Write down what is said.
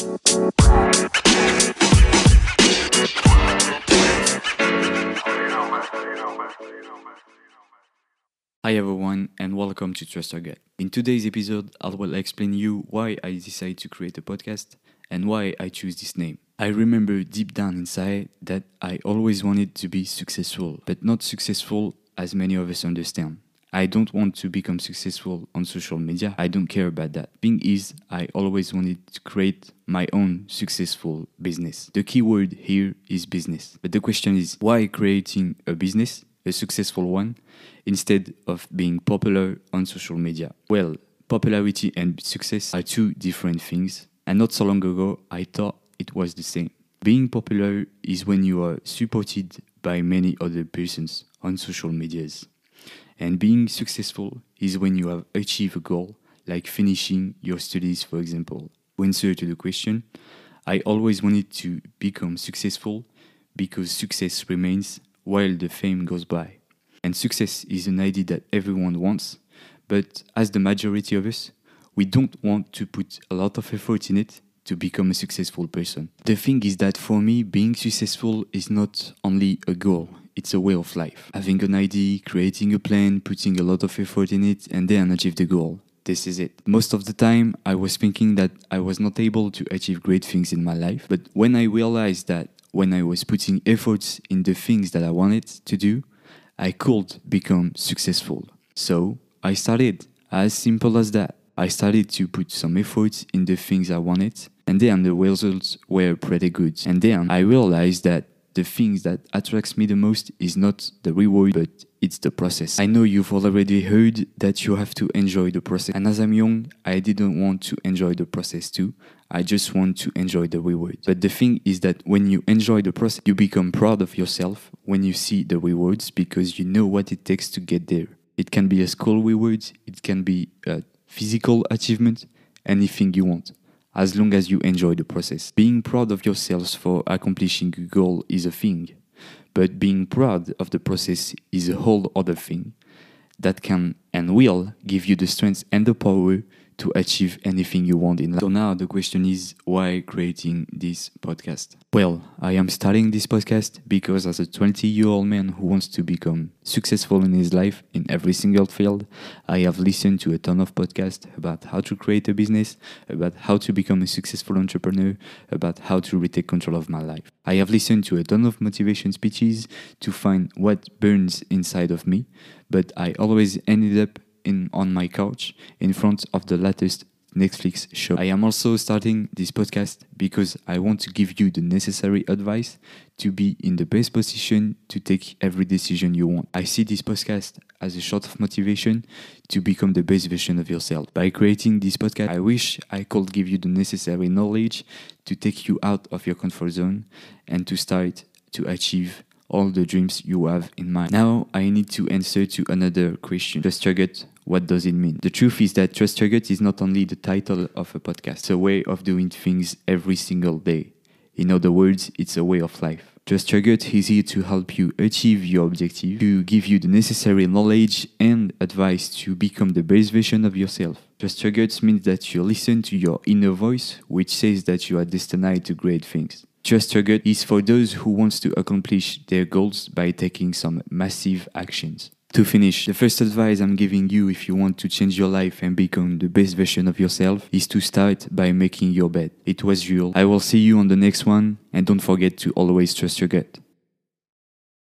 Hi everyone and welcome to Trust Your Gut. In today's episode, I will explain you why I decided to create a podcast and why I choose this name. I remember deep down inside that I always wanted to be successful, but not successful as many of us understand. I don't want to become successful on social media. I don't care about that. Thing is, I always wanted to create my own successful business. The key word here is business. But the question is, why creating a business, a successful one, instead of being popular on social media? Well, popularity and success are two different things. And not so long ago, I thought it was the same. Being popular is when you are supported by many other persons on social medias. And being successful is when you have achieved a goal, like finishing your studies, for example. Answer to the question, I always wanted to become successful because success remains while the fame goes by. And success is an idea that everyone wants, but as the majority of us, we don't want to put a lot of effort in it to become a successful person. The thing is that for me, being successful is not only a goal, it's a way of life. Having an idea, creating a plan, putting a lot of effort in it, and then achieve the goal. This is it. Most of the time, I was thinking that I was not able to achieve great things in my life. But when I realized that when I was putting efforts in the things that I wanted to do, I could become successful. So I started. As simple as that. I started to put some effort in the things I wanted, and then the results were pretty good. And then I realized that the things that attracts me the most is not the reward, but it's the process. I know you've already heard that you have to enjoy the process. And as I'm young, I didn't want to enjoy the process too. I just want to enjoy the reward. But the thing is that when you enjoy the process, you become proud of yourself when you see the rewards because you know what it takes to get there. It can be a school reward, it can be a physical achievement, anything you want as long as you enjoy the process. Being proud of yourselves for accomplishing a goal is a thing, but being proud of the process is a whole other thing that can and will give you the strength and the power to achieve anything you want in life. So now the question is why creating this podcast? Well, I am starting this podcast because as a 20 year old man who wants to become successful in his life in every single field, I have listened to a ton of podcasts about how to create a business, about how to become a successful entrepreneur, about how to retake control of my life. I have listened to a ton of motivation speeches to find what burns inside of me, but I always ended up in on my couch in front of the latest Netflix show. I am also starting this podcast because I want to give you the necessary advice to be in the best position to take every decision you want. I see this podcast as a shot of motivation to become the best version of yourself. By creating this podcast, I wish I could give you the necessary knowledge to take you out of your comfort zone and to start to achieve all the dreams you have in mind. Now I need to answer to another question. Trust gut. What does it mean? The truth is that Trust Gut is not only the title of a podcast, it's a way of doing things every single day. In other words, it's a way of life. Trust Your Gut is here to help you achieve your objective, to give you the necessary knowledge and advice to become the best version of yourself. Trust Your Gut means that you listen to your inner voice, which says that you are destined to great things. Trust Your Gut is for those who wants to accomplish their goals by taking some massive actions. To finish, the first advice I'm giving you if you want to change your life and become the best version of yourself is to start by making your bed. It was real. I will see you on the next one and don't forget to always trust your gut.